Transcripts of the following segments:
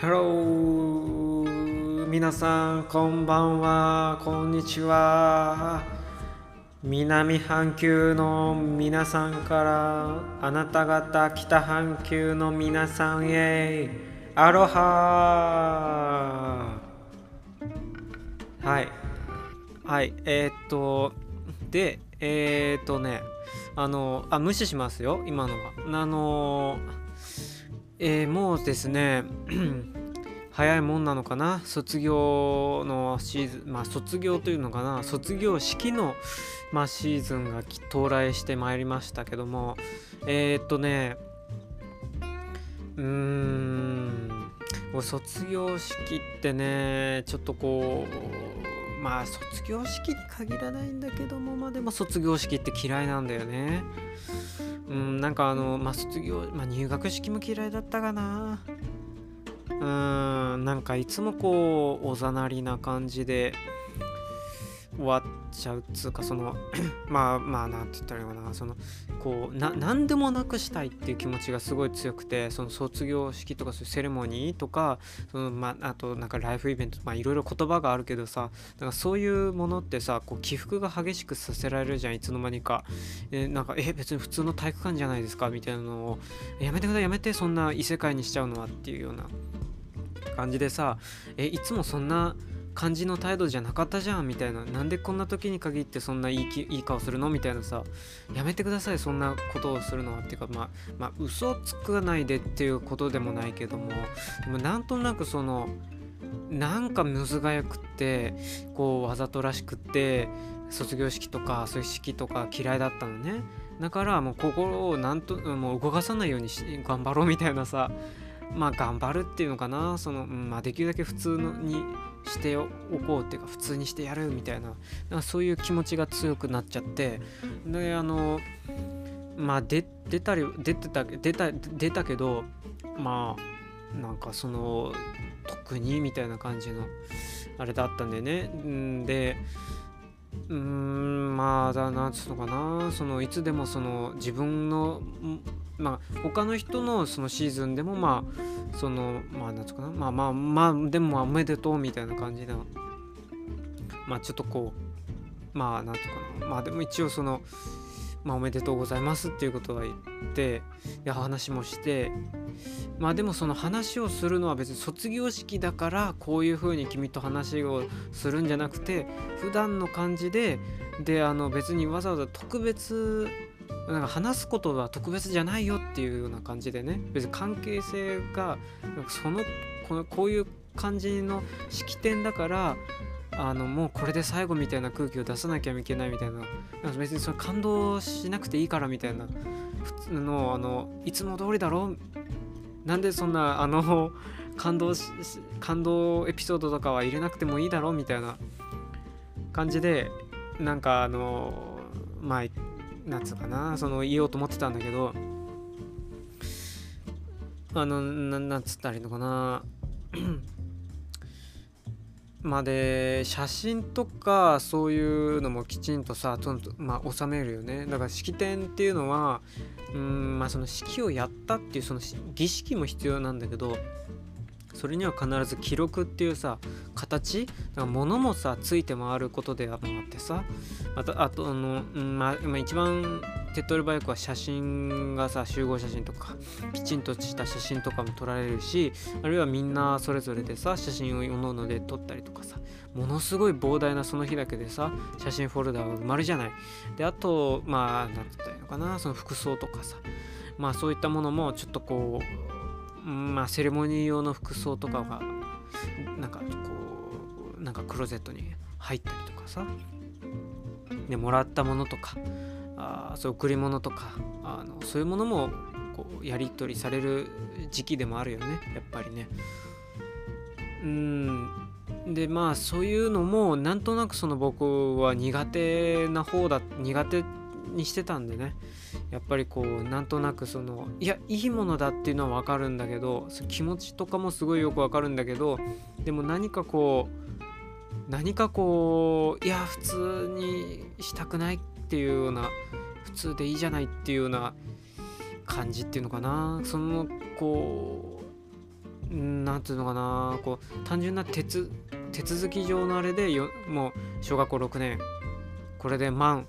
Hello 皆さんこんばんは。こんにちは。南半球の皆さんからあなた方北半球の皆さんへ。アロハ。はい。はい。えー、っとでえー、っとね。あのあ無視しますよ今のは。あのえー、もうですね 早いもんなのかな？卒業のシーズンまあ卒業というのかな？卒業式の、まあ、シーズンが到来してまいりましたけどもえー、っとねうーん卒業式ってねちょっとこうまあ卒業式に限らないんだけどもまあでも卒業式って嫌いなんだよね。うんなんかあのまあ卒業まあ入学式も嫌いだったかな。うんなんかいつもこうおざなりな感じで終わっちゃうっつうかその まあまあなんて言ったらいいのかな。そのこうな何でもなくしたいっていう気持ちがすごい強くてその卒業式とかそういうセレモニーとかその、まあ、あとなんかライフイベントまあいろいろ言葉があるけどさなんかそういうものってさこう起伏が激しくさせられるじゃんいつの間にか、えなんかえ別に普通の体育館じゃないですかみたいなのをやめてくださいやめてそんな異世界にしちゃうのはっていうような感じでさえいつもそんな感じの態度じゃなかったじゃんみたいな。なんでこんな時に限ってそんないいきいい顔するのみたいなさ。やめてくださいそんなことをするのはっていうか。まあまあ嘘つかないでっていうことでもないけども。でもなんとなくそのなんかむずがゆくってこうわざとらしくって卒業式とかそういう式とか嫌いだったのね。だからもう心をなんともう動かさないようにし頑張ろうみたいなさ。まあ頑張るっていうのかな。その、まあ、できるだけ普通のにしておこうっていうか普通にしてやるみたいななそういう気持ちが強くなっちゃってであのまあ出たり出てた出た出たけどまあなんかその特にみたいな感じのあれだったんでね。でうーんまあだなんつうのかな。そのいつでもその自分のまあ他の人のそのシーズンでもまあそのまあなんつうかな。まあまあまあでもおめでとうみたいな感じのまあちょっとこうまあなんとかな。まあでも一応そのまあ、おめでとうございますっていうことは言ってで話もして。まあでもその話をするのは別に卒業式だからこういうふうに君と話をするんじゃなくて普段の感じでであの別にわざわざ特別なんか話すことは特別じゃないよっていうような感じでね別に関係性がなんかそのこのこういう感じの式典だからあのもうこれで最後みたいな空気を出さなきゃいけないみたいななんか別にそれ感動しなくていいからみたいな普通のあのいつも通りだろなんでそんなあの感動し感動エピソードとかは入れなくてもいいだろみたいな感じでなんかあのまあなんつうかなその言おうと思ってたんだけどあのなんつったらいいのかな。まあで写真とかそういうのもきちんとさとまあ収めるよね。だから式典っていうのはうんまあその式をやったっていうその儀式も必要なんだけどそれには必ず記録っていうさ形？だから物もさついて回ることであってさあとあとあの、うんまあ、一番手っ取り早くは写真がさ集合写真とかきちんとした写真とかも撮られるしあるいはみんなそれぞれでさ写真をおのおので撮ったりとかさものすごい膨大なその日だけでさ写真フォルダが埋まるじゃない。であとまあ何て言ったらいいのかなその服装とかさまあそういったものもちょっとこうまあセレモニー用の服装とかがなんかこうなんかクローゼットに入ったりとかさ。でもらったものとかあそう贈り物とかあのそういうものもこうやり取りされる時期でもあるよねやっぱりね。うんでまあそういうのもなんとなくその僕は苦手な方だ苦手にしてたんでねやっぱりこうなんとなくそのいやいいものだっていうのは分かるんだけど気持ちとかもすごいよく分かるんだけどでも何かこう何かこういや普通にしたくないっていうような普通でいいじゃないっていうような感じっていうのかな。そのこなんていうのかな。こう単純な手手続き上のあれでよもう小学校6年。これで満、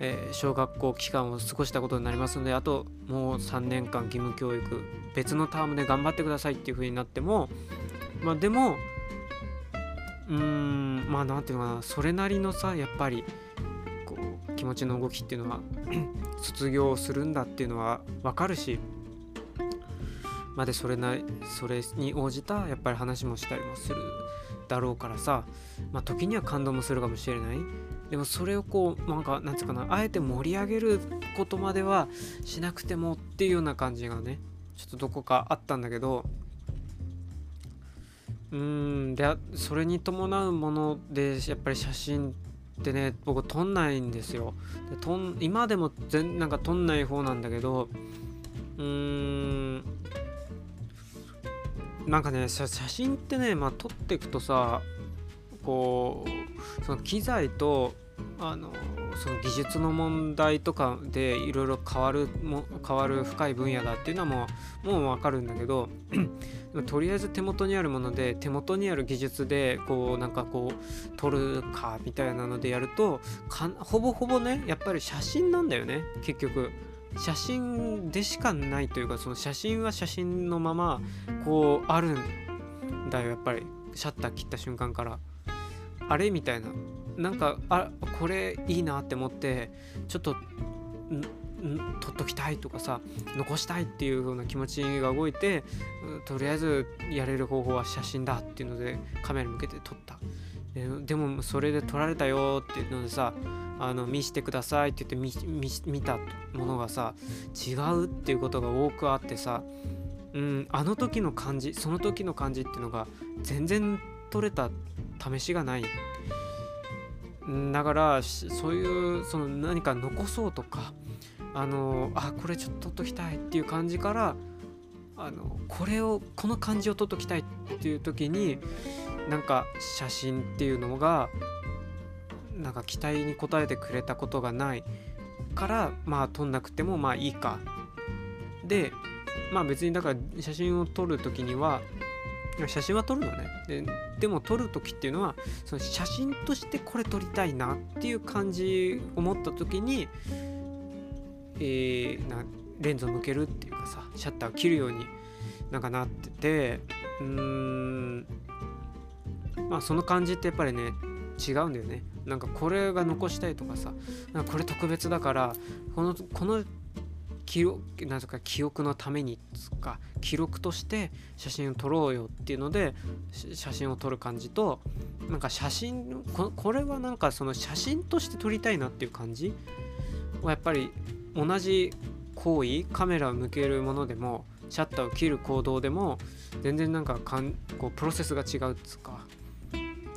えー、小学校期間を過ごしたことになりますのであともう3年間義務教育別のタームで頑張ってくださいっていう風になってもまあでもうーんまあなんていうのかなそれなりのさやっぱりこう気持ちの動きっていうのは 卒業するんだっていうのは分かるしまでそれなそれに応じたやっぱり話もしたりもするだろうからさまあ時には感動もするかもしれない。でもそれをこうなんかなんつうかなあえて盛り上げることまではしなくてもっていうような感じがねちょっとどこかあったんだけどうんでそれに伴うものでやっぱり写真ってね僕撮んないんですよ。で撮ん今でも全なんか撮んない方なんだけどうーんなんかね写真ってねまあ撮っていくとさこうその機材とあのその技術の問題とかでいろいろ変わるも変わる深い分野だっていうのはもうもう分かるんだけどとりあえず手元にあるもので手元にある技術でこうなんかこう撮るかみたいなのでやるとほぼほぼねやっぱり写真なんだよね結局。写真でしかないというかその写真は写真のままこうあるんだよやっぱり。シャッター切った瞬間から。あれみたいな。なんかあこれいいなって思ってちょっと撮っときたいとかさ残したいっていう風な気持ちが動いてとりあえずやれる方法は写真だっていうのでカメラ向けて撮った。でもそれで撮られたよっていうのでさあの見してくださいって言って見たものがさ違うっていうことが多くあってさうんあの時の感じその時の感じっていうのが全然撮れた試しがない。だからそういうその何か残そうとかあのあこれちょっと撮っときたいっていう感じからあのこれをこの感じを撮っときたいっていう時になんか写真っていうのがなんか期待に応えてくれたことがないからまあ撮んなくてもまあいいか。でまあ別にだから写真を撮る時には写真は撮るのね。ででも撮る時っていうのはその写真としてこれ撮りたいなっていう感じ思った時に、えー、なレンズを向けるっていうかさシャッターを切るようになんかなっててうーん。まあその感じってやっぱりね違うんだよね。なんかこれが残したいとかさなんかこれ特別だからこのこの記憶なんとか記憶のためにつか記録として写真を撮ろうよっていうので写真を撮る感じとなんか写真これはなんかその写真として撮りたいなっていう感じはやっぱり同じ行為カメラを向けるものでもシャッターを切る行動でも全然なんかかんこうプロセスが違うっつか。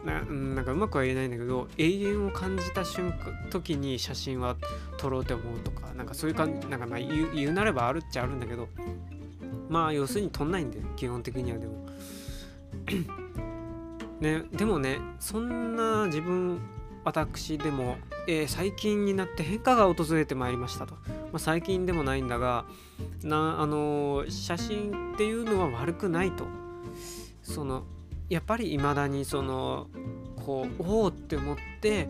ななんかうまくは言えないんだけど永遠を感じた瞬間時に写真は撮ろうと思うとかなんかそういう感じなんかまあ言う言うなればあるっちゃあるんだけどまあ要するに撮んないんだよ基本的にはでも。ねでもねそんな自分私でも、えー、最近になって変化が訪れてまいりましたと、まあ、最近でもないんだがなあのー、写真っていうのは悪くないと。そのやっぱり未だにそのこうおおって思って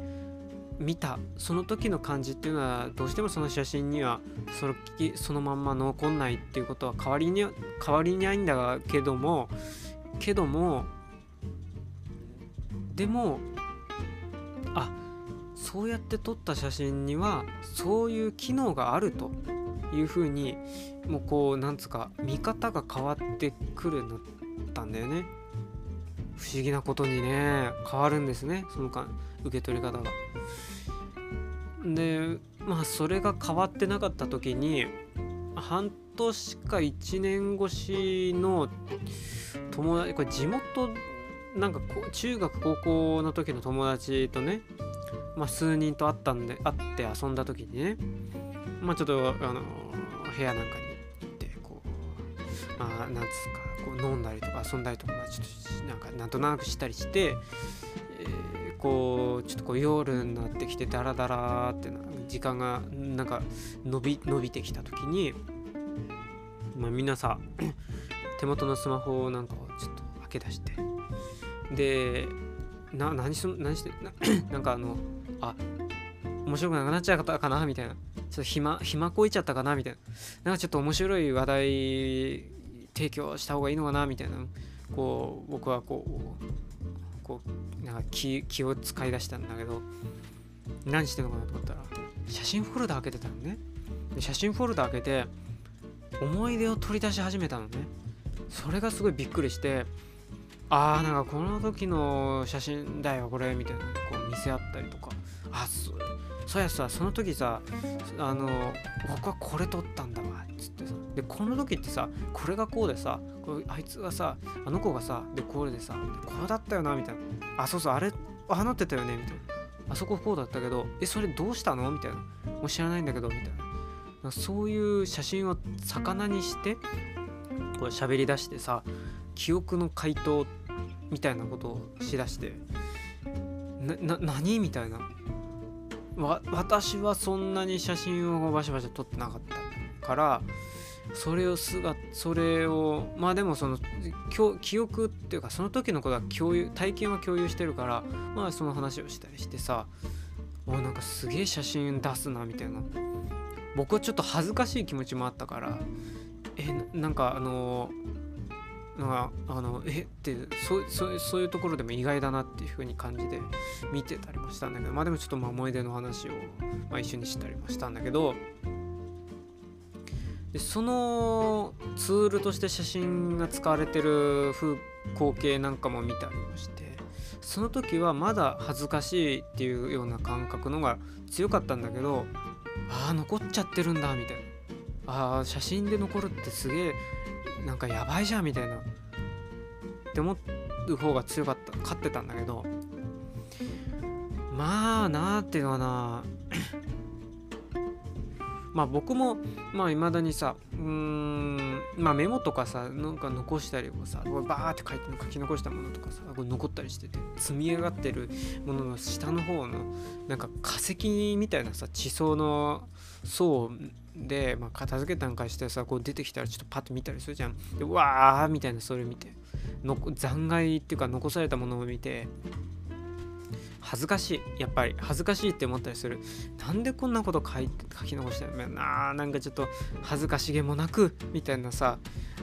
見たその時の感じっていうのはどうしてもその写真にはそのそのまんま残んないっていうことは代わりに変わりにないんだけどもけどもでもあそうやって撮った写真にはそういう機能があるというふうにもうこうなんつうか見方が変わってくるようになったんだよね。不思議なことにね変わるんですねその間受け取り方が。でまあそれが変わってなかった時に半年か1年越しの友達これ地元なんか中学高校の時の友達とね、まあ、数人と会ったんで会って遊んだ時にねまあちょっとあの部屋なんかに行ってこうまあなんつうかこう飲んだりとか遊んだりとか、まあ、ちょっとなんかなんとなくしたりして、えー、こうちょっとこう夜になってきてダラダラってな時間がなんか伸び伸びてきた時に、まあ、皆さ 手元のスマホなんかをけ出してでな何し何してな なんかあのあ面白くなくなっちゃったかなみたいな。ちょっと暇暇こいちゃったかなみたいな。なんかちょっと面白い話題提供した方がいいのかなみたいなこう僕はこうこうなんか気気を使い出したんだけど何してんのかなと思ったら写真フォルダ開けてたのね。写真フォルダ開けて思い出を取り出し始めたのね。それがすごいびっくりしてあーなんかこの時の写真だよこれみたいなこう見せ合ったりとか。あそそうやさその時さあの僕はこれ撮ったんだわっつってさ。でこの時ってさこれがこうでさこれあいつがさあの子がさでこれでさこうだったよなみたいな。あそうそうあれあなってたよねみたいな。あそここうだったけどえそれどうしたの？みたいな。もう知らないんだけどみたいな。そういう写真を魚にしてこう喋り出してさ記憶の回答みたいなことをしだしてな何？みたいな。わ私はそんなに写真をバシバシ撮ってなかったからそれをすがそれをまあでもその記憶っていうかその時のことは共有体験は共有してるからまあその話をしたりしてさおなんかすげえ写真出すなみたいな。僕はちょっと恥ずかしい気持ちもあったからえなんかあのなんかあのえってそうそうそういうところでも意外だなっていう風に感じで見てたりもしたんだけどまあでもちょっとまあ思い出の話を、まあ、一緒にしたりもしたんだけどでそのツールとして写真が使われてる風光景なんかも見たりもしてその時はまだ恥ずかしいっていうような感覚のが強かったんだけどああ残っちゃってるんだみたいな。ああ写真で残るってすげえなんかやばいじゃんみたいな。って思う方が強かった勝ってたんだけど。まあなーっていうのはな。まあ僕もまあ未だにさうーんまあメモとかさなんか残したりもさバーって書いて書き残したものとかさこれ残ったりしてて積み上がってるものの下の方のなんか化石みたいなさ地層の層で、まあ、片付けたんかしてさこう出てきたらちょっとパッと見たりするじゃん。でわーみたいなそれ見ての残骸っていうか残されたものを見て恥ずかしい。やっぱり恥ずかしいって思ったりする。なんでこんなこと書い書き残してるななんかちょっと恥ずかしげもなくみたいなさ。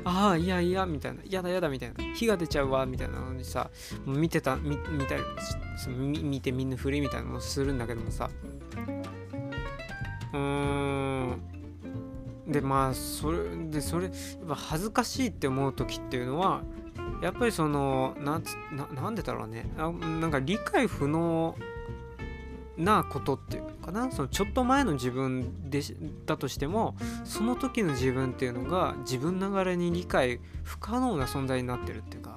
ああいやいやみたいな。やだやだみたいな。火が出ちゃうわみたいなのにさ見てた見見たり見てみんなふりみたいなのをするんだけどもさ。うーん。でまあそれでそれやっぱ恥ずかしいって思う時っていうのはやっぱりそのなんつなんでだろうね。あなんか理解不能なことっていうかな？そのちょっと前の自分でだとしてもその時の自分っていうのが自分ながらに理解不可能な存在になってるっていうか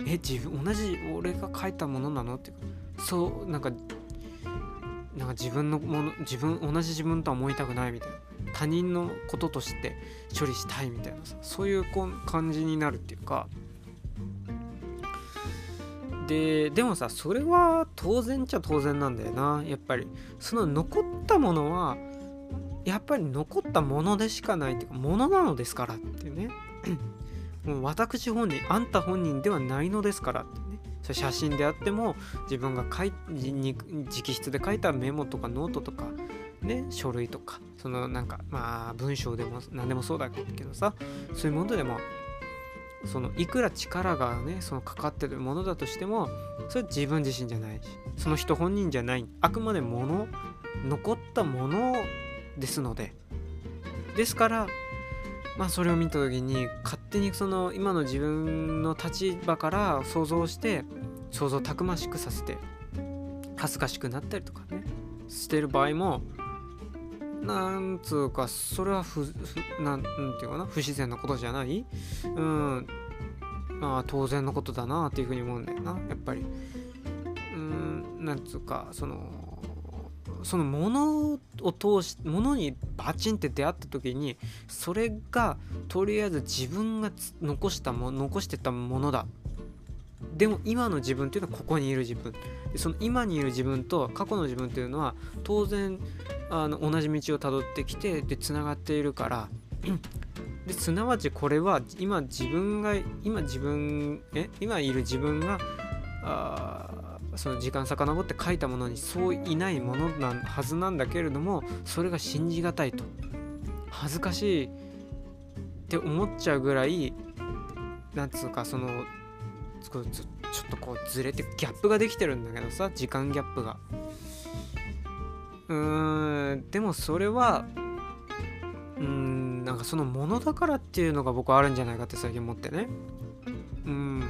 え自分同じ俺が書いたものなの？っていうかそうなんかなんか自分のもの自分同じ自分とは思いたくないみたいな。他人のこととして処理したいみたいなさそういう感じになるっていうかででもさそれは当然っちゃ当然なんだよな。やっぱり。その残ったものはやっぱり残ったものでしかないっていうかものなのですからっていうね。もう私本人あんた本人ではないのですからってね。それ写真であっても自分が書い直筆で書いたメモとかノートとかね書類とかそのなんかまあ文章でも何でもそうだけどさそういうものでもそのいくら力がねそのかかってるものだとしてもそれは自分自身じゃないしその人本人じゃない。あくまでもの残ったものですので。ですからまあそれを見た時に勝手にその今の自分の立場から想像して想像たくましくさせて恥ずかしくなったりとかねしてる場合もなんつうかそれは不なんていうかな不自然なことじゃない？うん。まあ当然のことだなっていうふうに思うんだよなやっぱり。うんなんつうかそのそのものを通しものにバチンって出会った時にそれがとりあえず自分が残したも残してたものだ。でも今の自分っていうのはここにいる自分。その今にいる自分と過去の自分っていうのは当然あの同じ道をたどってきてでつながっているから。ですなわちこれは今自分が今自分え今いる自分があその時間遡って書いたものにそういないものなはずなんだけれどもそれが信じがたいと。恥ずかしいって思っちゃうぐらいなんつうかそのちょっとこうずれてギャップができてるんだけどさ時間ギャップが。うーんでもそれはうんなんかそのものだからっていうのが僕はあるんじゃないかって最近思ってね。うん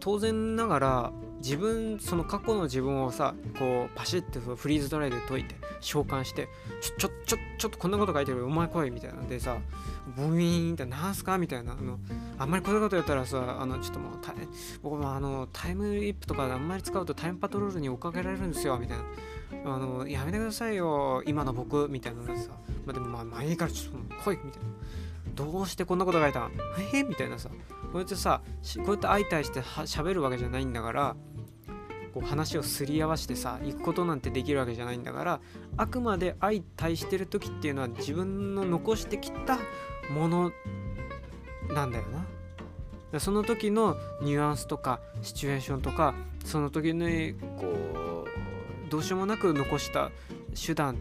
当然ながら自分その過去の自分をさこうパシッてフリーズドライで解いて召喚してちょちょちょちょっとこんなこと書いてるお前来いみたいなんでさブイーンってなんすかみたいなあのあんまりこんなことやったらさあのちょっともう僕もあのタイムリップとかあんまり使うとタイムパトロールに追っかけられるんですよみたいな。あのやめてくださいよ今の僕みたいなのでさ。まあでもまあ前からちょっと来いみたいな。どうしてこんなこと書いたん？えー、みたいなさ。こうやってさこうやって相対しては喋るわけじゃないんだからこう話をすり合わせてさ行くことなんてできるわけじゃないんだからあくまで相対してる時っていうのは自分の残してきたものなんだよな。その時のニュアンスとかシチュエーションとかその時のこうどうしようもなく残した手段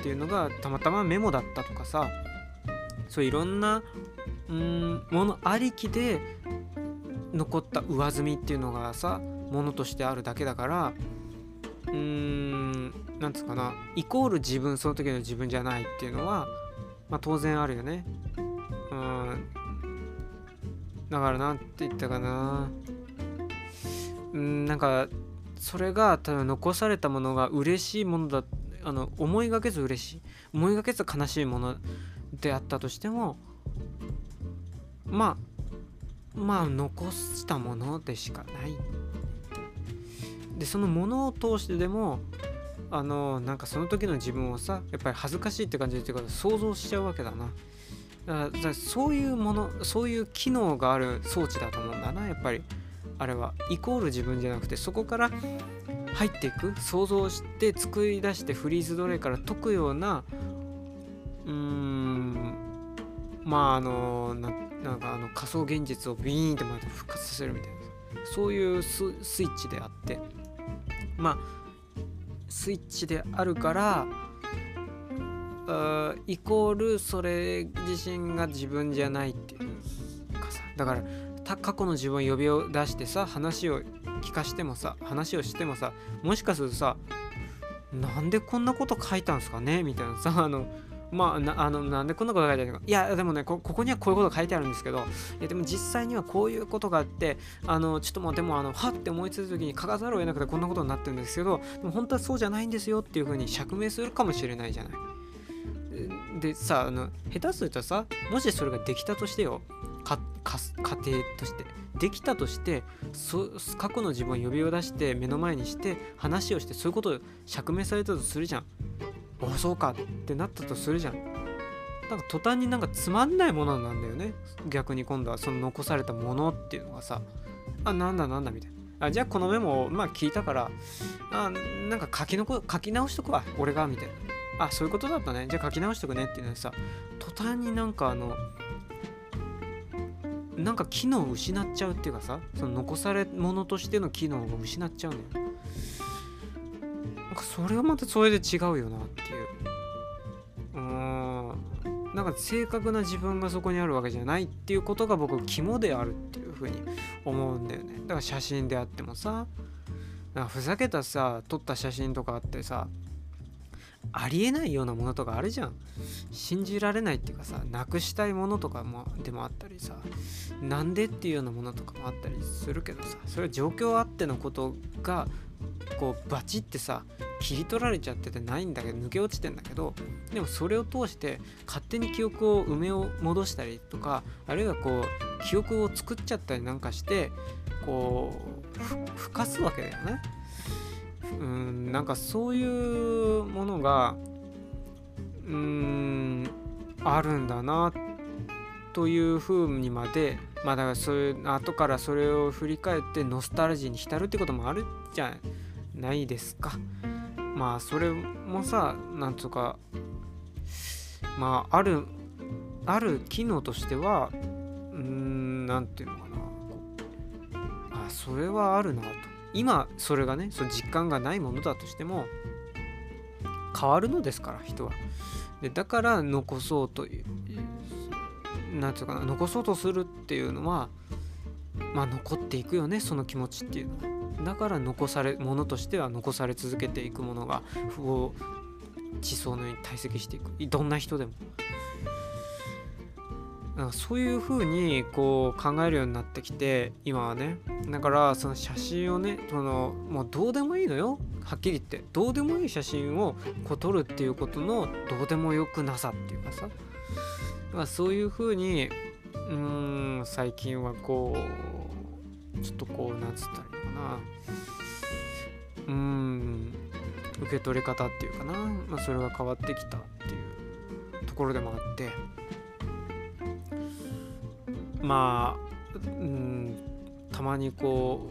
っていうのがたまたまメモだったとかさ。そういろんなうんものありきで残った上積みっていうのがさものとしてあるだけだからうーんなんつうかな。イコール自分その時の自分じゃないっていうのはまあ当然あるよね。うん。だからなんて言ったかな。うんなんかそれが多分残されたものが嬉しいものだあの思いがけず嬉しい。思いがけず悲しいものであったとしてもまあまあ残したものでしかない。でそのものを通してでもあのなんかその時の自分をさやっぱり恥ずかしいって感じでっていうか想像しちゃうわけだな。だからそういうものそういう機能がある装置だと思うんだなやっぱり。あれはイコール自分じゃなくてそこから入っていく想像して作り出してフリーズドレイから解くようなうーんまああのなんかあの仮想現実をビーンってまた復活させるみたいな。そういうスイッチであって。まあスイッチであるからイコールそれ自身が自分じゃないっていうかさ。だから過去の自分を呼び出してさ話を聞かしてもさ話をしてもさもしかするとさなんでこんなこと書いたんすかね？みたいなさ あのまあなあのなんでこんなこと書いてあるのかいやでもねここにはこういうこと書いてあるんですけどいやでも実際にはこういうことがあってあのちょっともうでもあのはって思いついた時に書かざるを得なくてこんなことになってるんですけどでも本当はそうじゃないんですよっていうふうに釈明するかもしれないじゃない。でさあの下手するとさもしそれができたとしてよ家庭としてできたとして過去の自分を呼びを出して目の前にして話をしてそういうことを釈明されたとするじゃん。おそうかってなったとするじゃん。なんか途端になんかつまんないものなんだよね。逆に今度はその残されたものっていうのがさ。あなんだなんだみたいな。あじゃあこのメモをまあ聞いたからあなんか書きのこ書き直しとくわ俺がみたいな。あそういうことだったね。じゃあ書き直しとくねっていうのにさ途端になんかあのなんか機能を失っちゃうっていうかさその残され物としての機能を失っちゃうのよ。なんかそれはまたそれで違うよなっていう。うん。なんか正確な自分がそこにあるわけじゃないっていうことが僕肝であるっていうふうに思うんだよね。だから写真であってもさなんかふざけたさ撮った写真とかあってさありえないようなものとかあるじゃん信じられないっていうかさなくしたいものとかもでもあったりさなんでっていうようなものとかもあったりするけどさそれは状況あってのことがこうバチってさ切り取られちゃっててないんだけど抜け落ちてんだけどでもそれを通して勝手に記憶を埋めを戻したりとかあるいはこう記憶を作っちゃったりなんかしてこうふかすわけだよね。うんなんかそういうものがうんあるんだなというふうにまでまあだからそういう後からそれを振り返ってノスタルジーに浸るってこともあるじゃないですか。まあそれもさなんとかまああるある機能としてはうん何て言うのかなあそれはあるなと今それがねその実感がないものだとしても変わるのですから人は。でだから残そうという何て言うかな残そうとするっていうのはまあ残っていくよねその気持ちっていうのは。だから残されものとしては残され続けていくものが不法地層のように堆積していく。どんな人でも。なんかそういう風にこう考えるようになってきて今はね。だからその写真をねそのもうどうでもいいのよ。はっきり言って。どうでもいい写真をこう撮るっていうことのどうでもよくなさっていうかさ。かそういう風にうーん最近はこうちょっとこうなんつったらいいのかな。うん受け取り方っていうかな、まあ、それが変わってきたっていうところでもあって。まあうんたまにこ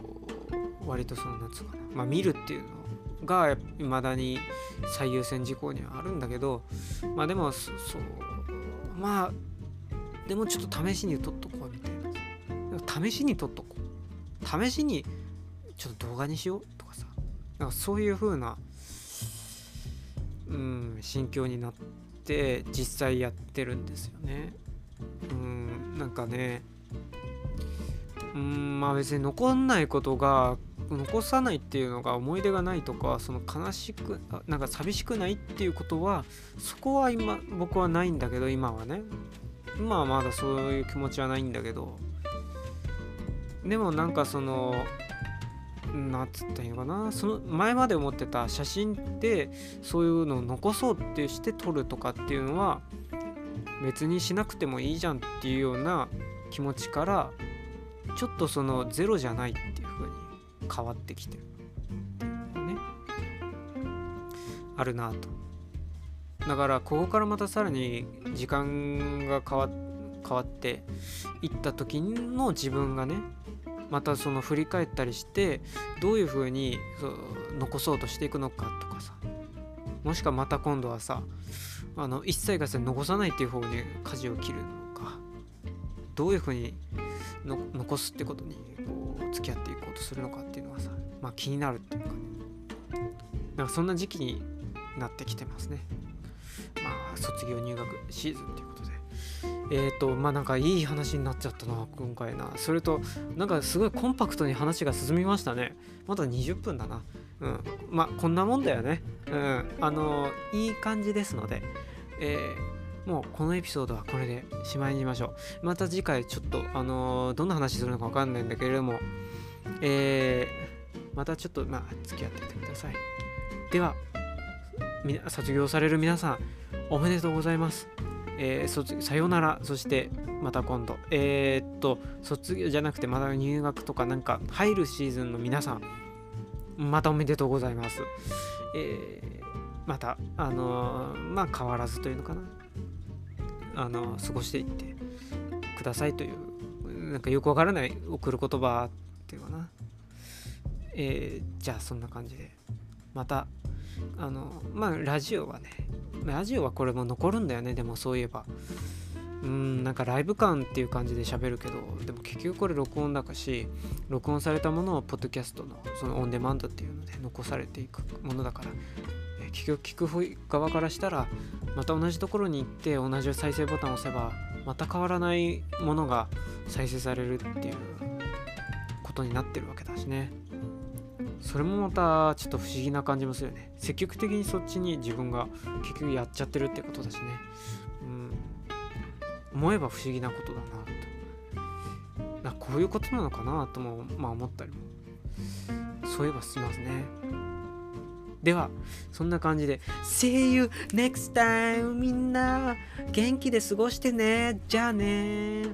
う割とそのなんつうかな、まあ、見るっていうのがいまだに最優先事項にはあるんだけどまあでもそうまあでもちょっと試しに撮っとこうみたいな。試しに撮っとこう。試しにちょっと動画にしようとかさ。なんかそういう風なうん心境になって実際やってるんですよね。うん。なんかねうんまあ別に残んないことが残さないっていうのが思い出がないとかその悲しくなんか寂しくないっていうことはそこは今僕はないんだけど今はね。今はまだそういう気持ちはないんだけど。でもなんかそのなんつったらいいのかな。その前まで思ってた写真ってそういうのを残そうってして撮るとかっていうのは別にしなくてもいいじゃんっていうような気持ちからちょっとそのゼロじゃないっていう風に変わってきてるっていうのねあるなと。だからここからまたさらに時間が変わ変わっていった時の自分がねまたその振り返ったりしてどういう風にそう残そうとしていくのかとかさ。もしくはまた今度はさあの一切が残さないっていう方に舵を切るのかどういうふうに残すってことにこう付き合っていこうとするのかっていうのはさまあ気になるっていうかね。なんかそんな時期になってきてますね。まあ卒業入学シーズンというか。えっ、ー、とまあなんかいい話になっちゃったな今回な。それとなんかすごいコンパクトに話が進みましたね。まだ20分だな。うん。まあこんなもんだよね。うん。あのいい感じですので。えー、もうこのエピソードはこれでしまいにしましょう。また次回ちょっとあのー、どんな話するのかわかんないんだけれども。えー、またちょっとまあ付き合っていてください。では卒業される皆さんおめでとうございます。えー、さよなら、そしてまた今度。えー、っと、卒業じゃなくてまた入学とかなんか入るシーズンの皆さん、またおめでとうございます。えー、また、あのー、まあ変わらずというのかな。あの過ごしていってくださいという、なんかよくわからない送る言葉っていうかな。え、じゃあそんな感じで、また、あの、まあラジオはね、ラジオはこれも残るんだよねでもそういえば。うんなんかライブ感っていう感じで喋るけどでも結局これ録音だかし録音されたものをポッドキャストのそのオンデマンドっていうので残されていくものだから、結局聞く側からしたらまた同じところに行って同じ再生ボタンを押せばまた変わらないものが再生されるっていうことになってるわけだしね。それもまたちょっと不思議な感じもするよね。積極的にそっちに自分が結局やっちゃってるってことだしね。うん。思えば不思議なことだなと。なこういうことなのかなともまあ思ったりも。そういえばしますね。ではそんな感じで。See you next time みんな。元気で過ごしてね。じゃあね。